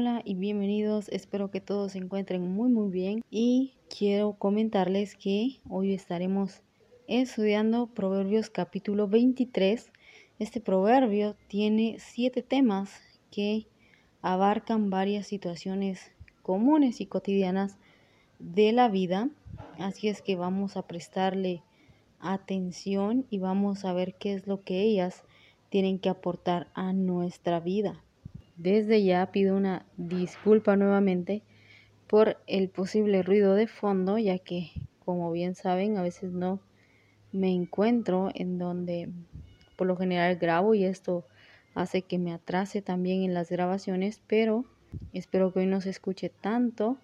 Hola y bienvenidos, espero que todos se encuentren muy muy bien y quiero comentarles que hoy estaremos estudiando Proverbios capítulo 23. Este proverbio tiene siete temas que abarcan varias situaciones comunes y cotidianas de la vida, así es que vamos a prestarle atención y vamos a ver qué es lo que ellas tienen que aportar a nuestra vida. Desde ya pido una disculpa nuevamente por el posible ruido de fondo, ya que, como bien saben, a veces no me encuentro en donde por lo general grabo y esto hace que me atrase también en las grabaciones, pero espero que hoy no se escuche tanto.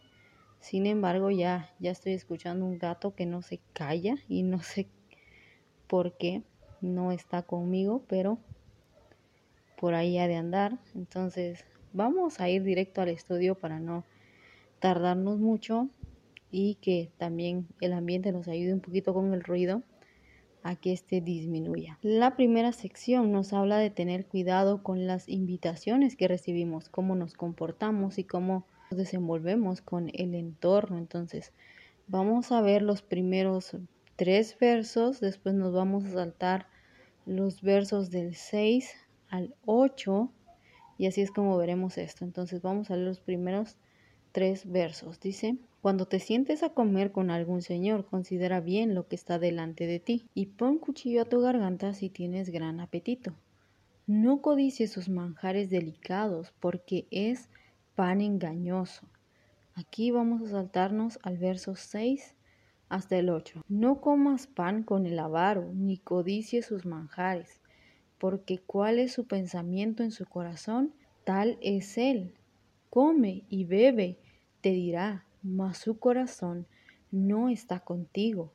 Sin embargo, ya, ya estoy escuchando un gato que no se calla y no sé por qué no está conmigo, pero por ahí ha de andar. Entonces vamos a ir directo al estudio para no tardarnos mucho y que también el ambiente nos ayude un poquito con el ruido a que este disminuya. La primera sección nos habla de tener cuidado con las invitaciones que recibimos, cómo nos comportamos y cómo nos desenvolvemos con el entorno. Entonces, vamos a ver los primeros tres versos, después nos vamos a saltar los versos del 6 al 8 y así es como veremos esto. Entonces vamos a leer los primeros tres versos. Dice, cuando te sientes a comer con algún señor, considera bien lo que está delante de ti y pon cuchillo a tu garganta si tienes gran apetito. No codicies sus manjares delicados porque es pan engañoso. Aquí vamos a saltarnos al verso 6 hasta el 8. No comas pan con el avaro, ni codicies sus manjares, porque cuál es su pensamiento en su corazón, tal es él. Come y bebe, te dirá, mas su corazón no está contigo.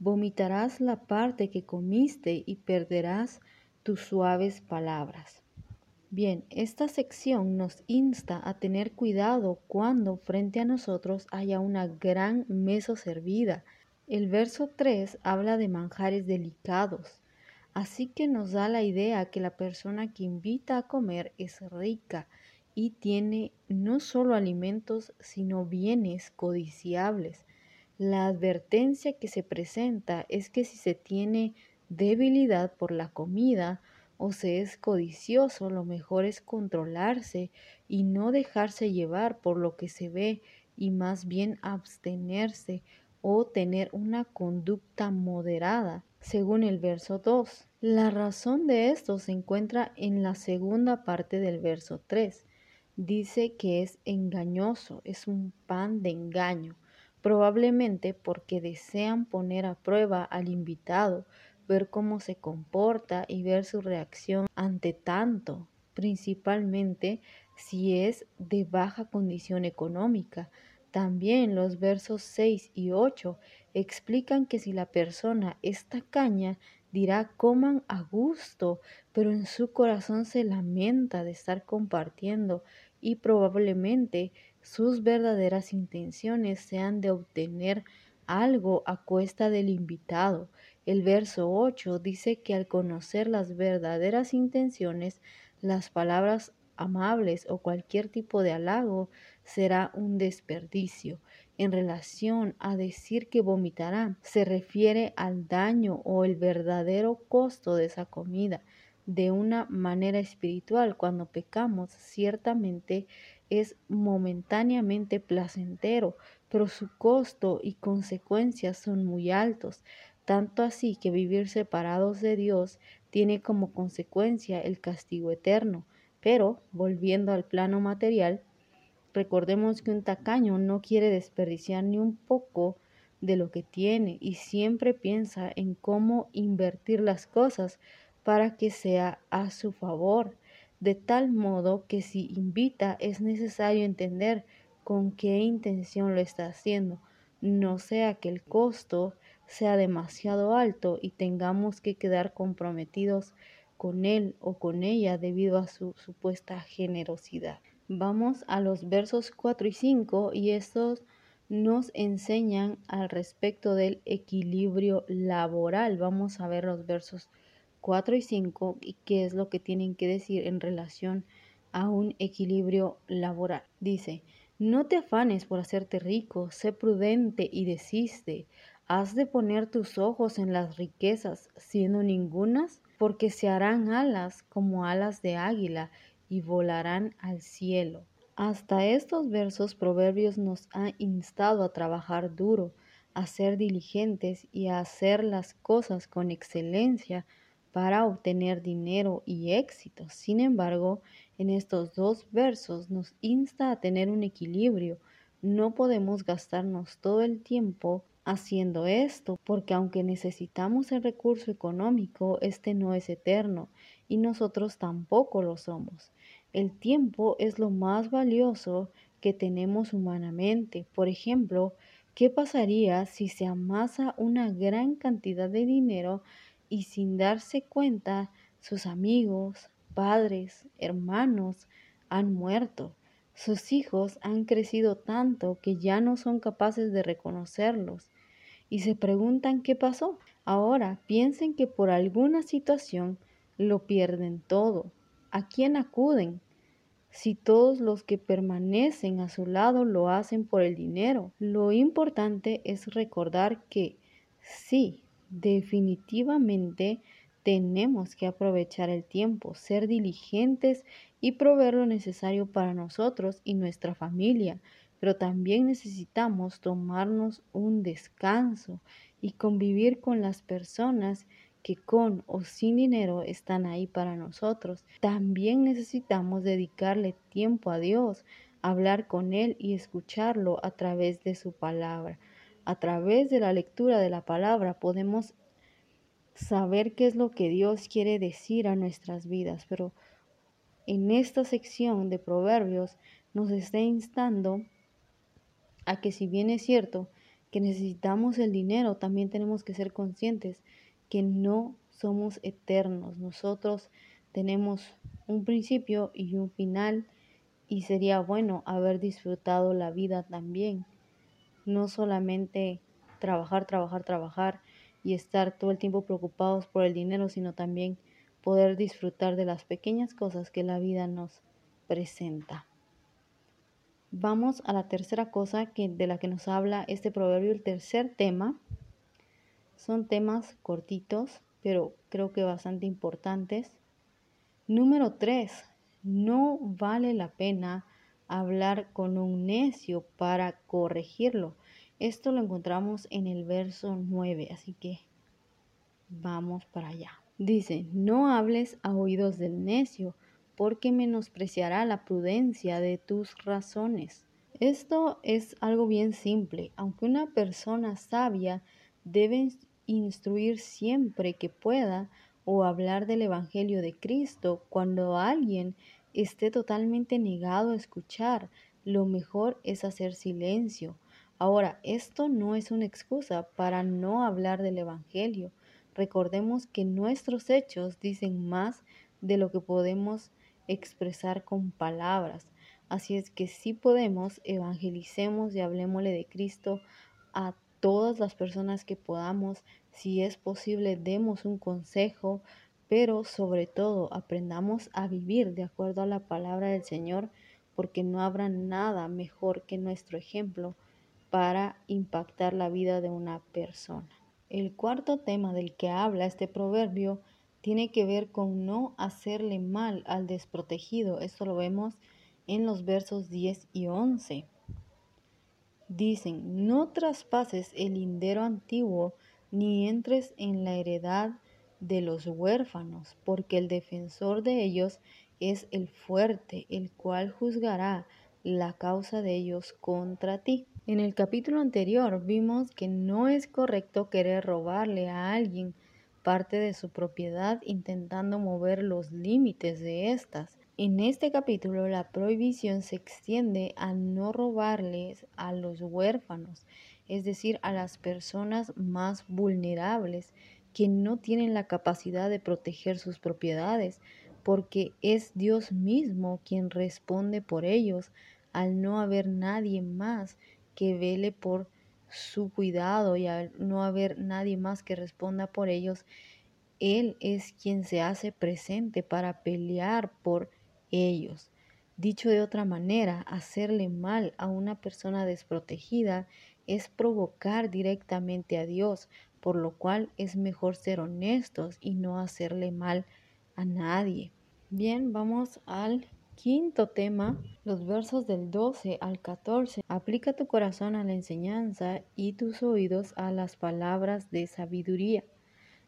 Vomitarás la parte que comiste y perderás tus suaves palabras. Bien, esta sección nos insta a tener cuidado cuando frente a nosotros haya una gran mesa servida. El verso 3 habla de manjares delicados, Así que nos da la idea que la persona que invita a comer es rica y tiene no solo alimentos, sino bienes codiciables. La advertencia que se presenta es que si se tiene debilidad por la comida o se es codicioso, lo mejor es controlarse y no dejarse llevar por lo que se ve y más bien abstenerse o tener una conducta moderada según el verso 2. La razón de esto se encuentra en la segunda parte del verso 3. Dice que es engañoso, es un pan de engaño, probablemente porque desean poner a prueba al invitado, ver cómo se comporta y ver su reacción ante tanto, principalmente si es de baja condición económica. También los versos 6 y 8 explican que si la persona es tacaña, dirá coman a gusto, pero en su corazón se lamenta de estar compartiendo y probablemente sus verdaderas intenciones sean de obtener algo a cuesta del invitado. El verso 8 dice que al conocer las verdaderas intenciones, las palabras amables o cualquier tipo de halago será un desperdicio en relación a decir que vomitará se refiere al daño o el verdadero costo de esa comida. De una manera espiritual, cuando pecamos, ciertamente es momentáneamente placentero, pero su costo y consecuencias son muy altos, tanto así que vivir separados de Dios tiene como consecuencia el castigo eterno. Pero, volviendo al plano material, Recordemos que un tacaño no quiere desperdiciar ni un poco de lo que tiene y siempre piensa en cómo invertir las cosas para que sea a su favor, de tal modo que si invita es necesario entender con qué intención lo está haciendo, no sea que el costo sea demasiado alto y tengamos que quedar comprometidos con él o con ella debido a su supuesta generosidad. Vamos a los versos 4 y 5 y estos nos enseñan al respecto del equilibrio laboral. Vamos a ver los versos 4 y 5 y qué es lo que tienen que decir en relación a un equilibrio laboral. Dice, no te afanes por hacerte rico, sé prudente y desiste. Has de poner tus ojos en las riquezas, siendo ningunas, porque se harán alas como alas de águila y volarán al cielo. Hasta estos versos Proverbios nos ha instado a trabajar duro, a ser diligentes y a hacer las cosas con excelencia para obtener dinero y éxito. Sin embargo, en estos dos versos nos insta a tener un equilibrio. No podemos gastarnos todo el tiempo haciendo esto, porque aunque necesitamos el recurso económico, este no es eterno y nosotros tampoco lo somos. El tiempo es lo más valioso que tenemos humanamente. Por ejemplo, ¿qué pasaría si se amasa una gran cantidad de dinero y sin darse cuenta sus amigos, padres, hermanos han muerto. Sus hijos han crecido tanto que ya no son capaces de reconocerlos y se preguntan qué pasó. Ahora piensen que por alguna situación lo pierden todo. ¿A quién acuden? Si todos los que permanecen a su lado lo hacen por el dinero. Lo importante es recordar que sí, definitivamente tenemos que aprovechar el tiempo, ser diligentes y proveer lo necesario para nosotros y nuestra familia, pero también necesitamos tomarnos un descanso y convivir con las personas que con o sin dinero están ahí para nosotros. También necesitamos dedicarle tiempo a Dios, hablar con Él y escucharlo a través de su palabra. A través de la lectura de la palabra podemos saber qué es lo que Dios quiere decir a nuestras vidas, pero en esta sección de Proverbios nos está instando a que si bien es cierto que necesitamos el dinero, también tenemos que ser conscientes que no somos eternos. Nosotros tenemos un principio y un final y sería bueno haber disfrutado la vida también. No solamente trabajar, trabajar, trabajar y estar todo el tiempo preocupados por el dinero, sino también poder disfrutar de las pequeñas cosas que la vida nos presenta. Vamos a la tercera cosa que, de la que nos habla este proverbio, el tercer tema. Son temas cortitos, pero creo que bastante importantes. Número tres, no vale la pena hablar con un necio para corregirlo. Esto lo encontramos en el verso 9, así que vamos para allá. Dice, no hables a oídos del necio, porque menospreciará la prudencia de tus razones. Esto es algo bien simple, aunque una persona sabia debe instruir siempre que pueda o hablar del Evangelio de Cristo cuando alguien esté totalmente negado a escuchar, lo mejor es hacer silencio Ahora, esto no es una excusa para no hablar del Evangelio. Recordemos que nuestros hechos dicen más de lo que podemos expresar con palabras. Así es que si podemos, evangelicemos y hablemosle de Cristo a todas las personas que podamos. Si es posible, demos un consejo, pero sobre todo aprendamos a vivir de acuerdo a la palabra del Señor, porque no habrá nada mejor que nuestro ejemplo para impactar la vida de una persona. El cuarto tema del que habla este proverbio tiene que ver con no hacerle mal al desprotegido. Esto lo vemos en los versos 10 y 11. Dicen, no traspases el lindero antiguo ni entres en la heredad de los huérfanos, porque el defensor de ellos es el fuerte, el cual juzgará la causa de ellos contra ti. En el capítulo anterior vimos que no es correcto querer robarle a alguien parte de su propiedad intentando mover los límites de estas. En este capítulo la prohibición se extiende a no robarles a los huérfanos, es decir, a las personas más vulnerables que no tienen la capacidad de proteger sus propiedades, porque es Dios mismo quien responde por ellos al no haber nadie más que vele por su cuidado y al no haber nadie más que responda por ellos, Él es quien se hace presente para pelear por ellos. Dicho de otra manera, hacerle mal a una persona desprotegida es provocar directamente a Dios, por lo cual es mejor ser honestos y no hacerle mal a nadie. Bien, vamos al quinto tema, los versos del 12 al 14. Aplica tu corazón a la enseñanza y tus oídos a las palabras de sabiduría.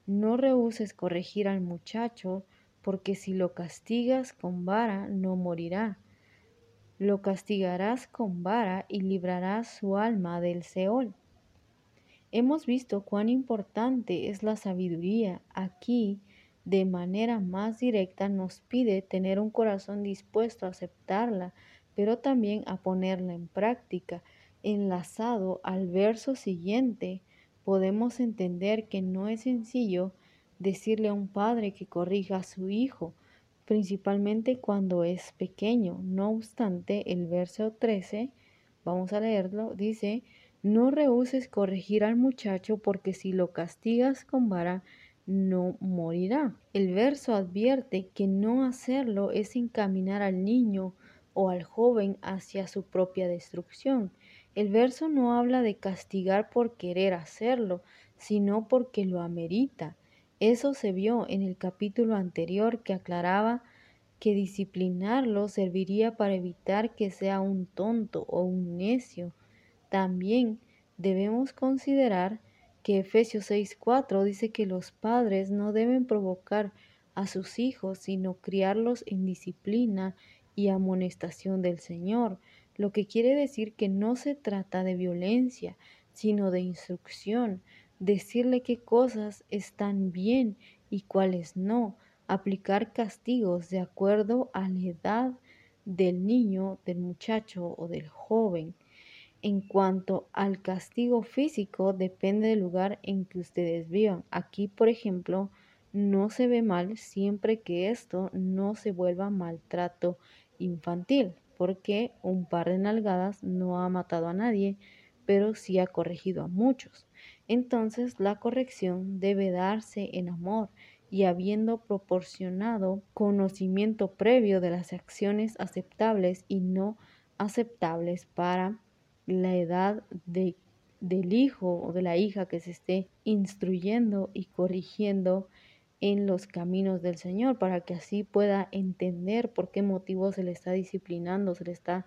No rehuses corregir al muchacho, porque si lo castigas con vara, no morirá. Lo castigarás con vara y librarás su alma del Seol. Hemos visto cuán importante es la sabiduría. Aquí, de manera más directa, nos pide tener un corazón dispuesto a aceptarla, pero también a ponerla en práctica. Enlazado al verso siguiente, podemos entender que no es sencillo decirle a un padre que corrija a su hijo, principalmente cuando es pequeño. No obstante, el verso 13, vamos a leerlo, dice, no rehuses corregir al muchacho porque si lo castigas con vara, no morirá. El verso advierte que no hacerlo es encaminar al niño o al joven hacia su propia destrucción. El verso no habla de castigar por querer hacerlo, sino porque lo amerita. Eso se vio en el capítulo anterior que aclaraba que disciplinarlo serviría para evitar que sea un tonto o un necio. También debemos considerar que Efesios 6:4 dice que los padres no deben provocar a sus hijos, sino criarlos en disciplina y amonestación del Señor lo que quiere decir que no se trata de violencia, sino de instrucción, decirle qué cosas están bien y cuáles no, aplicar castigos de acuerdo a la edad del niño, del muchacho o del joven. En cuanto al castigo físico, depende del lugar en que ustedes vivan. Aquí, por ejemplo, no se ve mal siempre que esto no se vuelva maltrato infantil porque un par de nalgadas no ha matado a nadie, pero sí ha corregido a muchos. Entonces la corrección debe darse en amor y habiendo proporcionado conocimiento previo de las acciones aceptables y no aceptables para la edad de, del hijo o de la hija que se esté instruyendo y corrigiendo en los caminos del Señor para que así pueda entender por qué motivo se le está disciplinando, se le está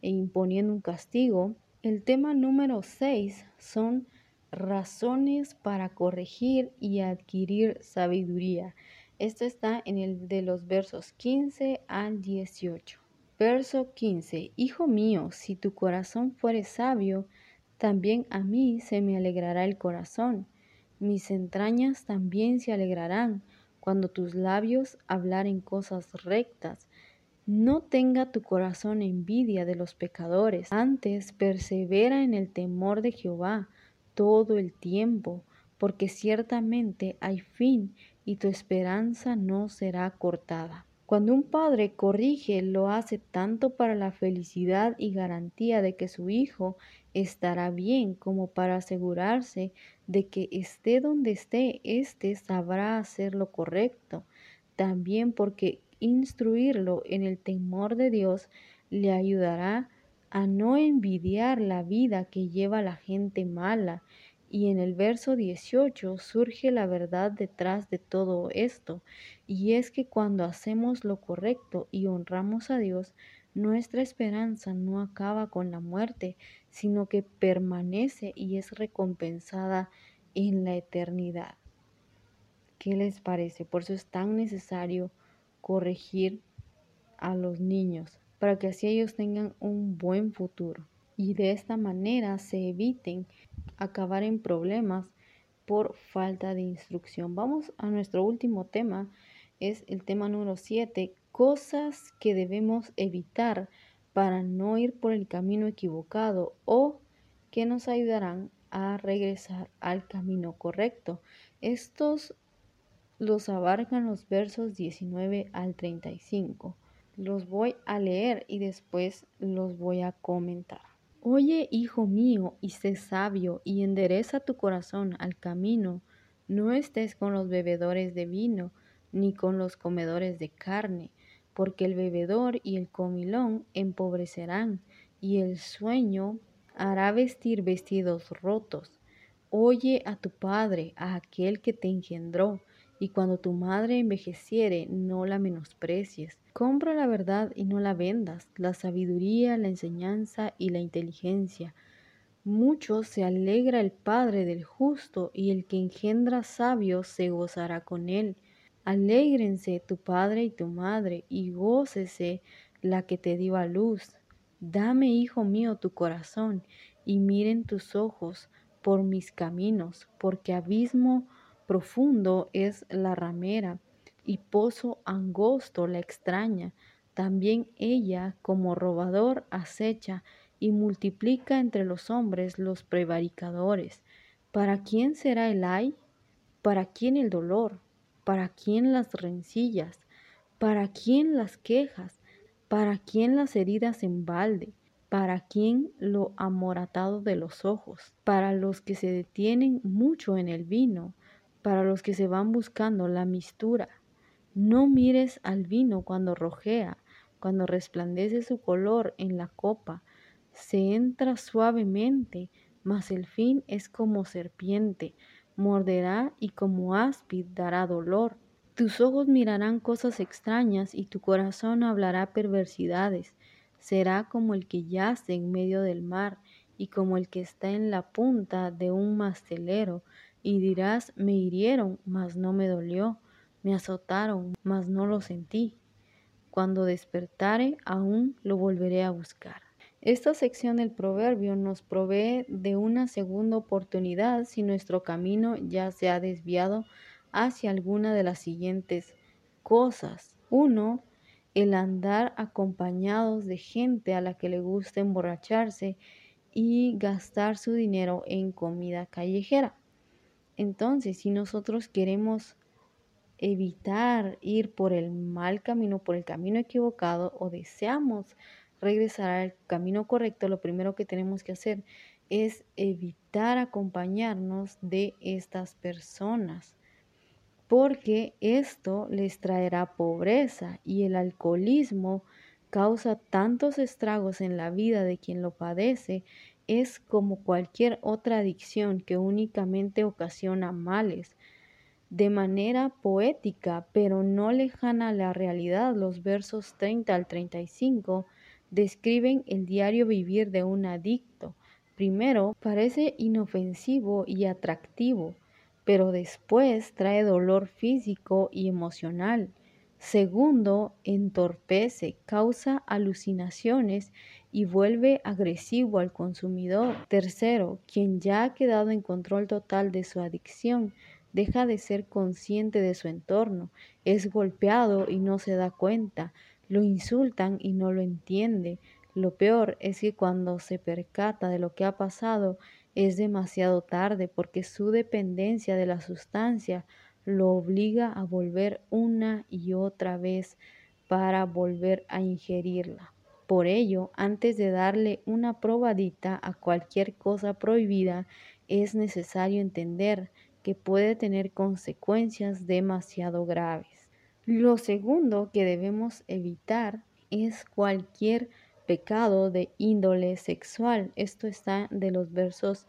imponiendo un castigo. El tema número 6 son razones para corregir y adquirir sabiduría. Esto está en el de los versos 15 al 18. Verso 15. Hijo mío, si tu corazón fuere sabio, también a mí se me alegrará el corazón mis entrañas también se alegrarán cuando tus labios hablaren cosas rectas. No tenga tu corazón envidia de los pecadores, antes persevera en el temor de Jehová todo el tiempo, porque ciertamente hay fin y tu esperanza no será cortada. Cuando un padre corrige, lo hace tanto para la felicidad y garantía de que su hijo estará bien como para asegurarse de que esté donde esté, éste sabrá hacer lo correcto. También porque instruirlo en el temor de Dios le ayudará a no envidiar la vida que lleva la gente mala y en el verso 18 surge la verdad detrás de todo esto, y es que cuando hacemos lo correcto y honramos a Dios, nuestra esperanza no acaba con la muerte, sino que permanece y es recompensada en la eternidad. ¿Qué les parece? Por eso es tan necesario corregir a los niños, para que así ellos tengan un buen futuro y de esta manera se eviten acabar en problemas por falta de instrucción. Vamos a nuestro último tema, es el tema número 7, cosas que debemos evitar para no ir por el camino equivocado o que nos ayudarán a regresar al camino correcto. Estos los abarcan los versos 19 al 35. Los voy a leer y después los voy a comentar. Oye, hijo mío, y sé sabio, y endereza tu corazón al camino. No estés con los bebedores de vino, ni con los comedores de carne, porque el bebedor y el comilón empobrecerán, y el sueño hará vestir vestidos rotos. Oye a tu padre, a aquel que te engendró, y cuando tu madre envejeciere, no la menosprecies. Compra la verdad y no la vendas, la sabiduría, la enseñanza y la inteligencia. Mucho se alegra el Padre del justo, y el que engendra sabios se gozará con él. Alégrense tu padre y tu madre, y gócese la que te dio a luz. Dame, hijo mío, tu corazón, y miren tus ojos por mis caminos, porque abismo profundo es la ramera, y pozo angosto la extraña. También ella, como robador, acecha y multiplica entre los hombres los prevaricadores. ¿Para quién será el ay? ¿Para quién el dolor? ¿Para quién las rencillas? ¿Para quién las quejas? ¿Para quién las heridas en balde? ¿Para quién lo amoratado de los ojos? Para los que se detienen mucho en el vino, para los que se van buscando la mistura. No mires al vino cuando rojea, cuando resplandece su color en la copa. Se entra suavemente, mas el fin es como serpiente morderá y como áspid dará dolor. Tus ojos mirarán cosas extrañas y tu corazón hablará perversidades. Será como el que yace en medio del mar y como el que está en la punta de un mastelero, y dirás, me hirieron, mas no me dolió, me azotaron, mas no lo sentí. Cuando despertare, aún lo volveré a buscar. Esta sección del proverbio nos provee de una segunda oportunidad si nuestro camino ya se ha desviado hacia alguna de las siguientes cosas. Uno, el andar acompañados de gente a la que le gusta emborracharse y gastar su dinero en comida callejera. Entonces, si nosotros queremos evitar ir por el mal camino, por el camino equivocado, o deseamos regresar al camino correcto, lo primero que tenemos que hacer es evitar acompañarnos de estas personas, porque esto les traerá pobreza y el alcoholismo causa tantos estragos en la vida de quien lo padece, es como cualquier otra adicción que únicamente ocasiona males. De manera poética, pero no lejana a la realidad, los versos 30 al 35 describen el diario vivir de un adicto. Primero, parece inofensivo y atractivo, pero después trae dolor físico y emocional. Segundo, entorpece, causa alucinaciones y vuelve agresivo al consumidor. Tercero, quien ya ha quedado en control total de su adicción, deja de ser consciente de su entorno, es golpeado y no se da cuenta, lo insultan y no lo entiende. Lo peor es que cuando se percata de lo que ha pasado es demasiado tarde porque su dependencia de la sustancia lo obliga a volver una y otra vez para volver a ingerirla. Por ello, antes de darle una probadita a cualquier cosa prohibida, es necesario entender que puede tener consecuencias demasiado graves. Lo segundo que debemos evitar es cualquier pecado de índole sexual. Esto está de los versos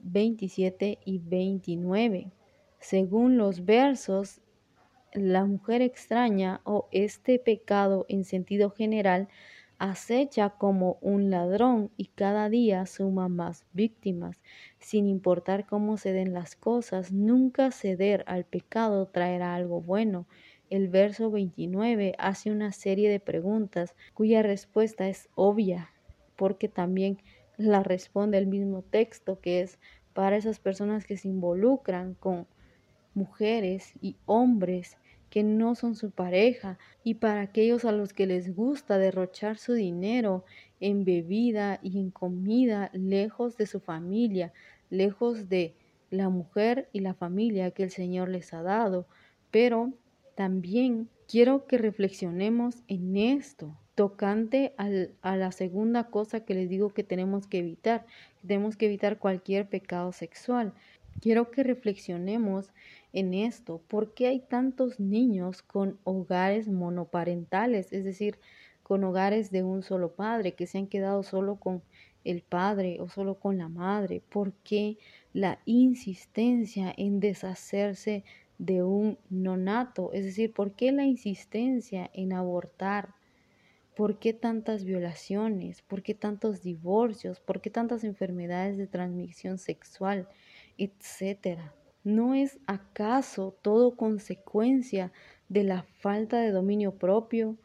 27 y 29. Según los versos, la mujer extraña o este pecado en sentido general acecha como un ladrón y cada día suma más víctimas. Sin importar cómo se den las cosas, nunca ceder al pecado traerá algo bueno el verso 29 hace una serie de preguntas cuya respuesta es obvia, porque también la responde el mismo texto, que es para esas personas que se involucran con mujeres y hombres que no son su pareja y para aquellos a los que les gusta derrochar su dinero en bebida y en comida lejos de su familia, lejos de la mujer y la familia que el Señor les ha dado, pero también quiero que reflexionemos en esto, tocante a la segunda cosa que les digo que tenemos que evitar. Tenemos que evitar cualquier pecado sexual. Quiero que reflexionemos en esto. ¿Por qué hay tantos niños con hogares monoparentales? Es decir, con hogares de un solo padre, que se han quedado solo con el padre o solo con la madre. ¿Por qué la insistencia en deshacerse de un nonato? Es decir, ¿por qué la insistencia en abortar? ¿Por qué tantas violaciones? ¿Por qué tantos divorcios? ¿Por qué tantas enfermedades de transmisión sexual? Etcétera. ¿No es acaso todo consecuencia de la falta de dominio propio,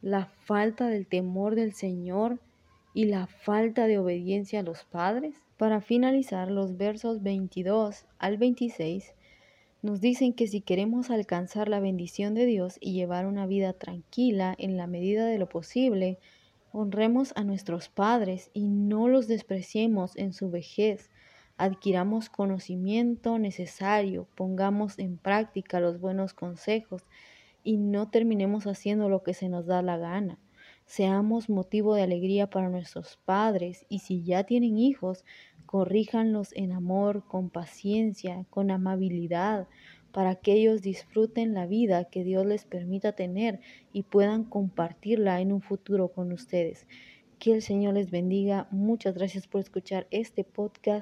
la falta del temor del Señor y la falta de obediencia a los padres? Para finalizar, los versos 22 al 26 nos dicen que si queremos alcanzar la bendición de Dios y llevar una vida tranquila en la medida de lo posible, honremos a nuestros padres y no los despreciemos en su vejez. Adquiramos conocimiento necesario, pongamos en práctica los buenos consejos y no terminemos haciendo lo que se nos da la gana. Seamos motivo de alegría para nuestros padres y si ya tienen hijos, corríjanlos en amor, con paciencia, con amabilidad, para que ellos disfruten la vida que Dios les permita tener y puedan compartirla en un futuro con ustedes. Que el Señor les bendiga. Muchas gracias por escuchar este podcast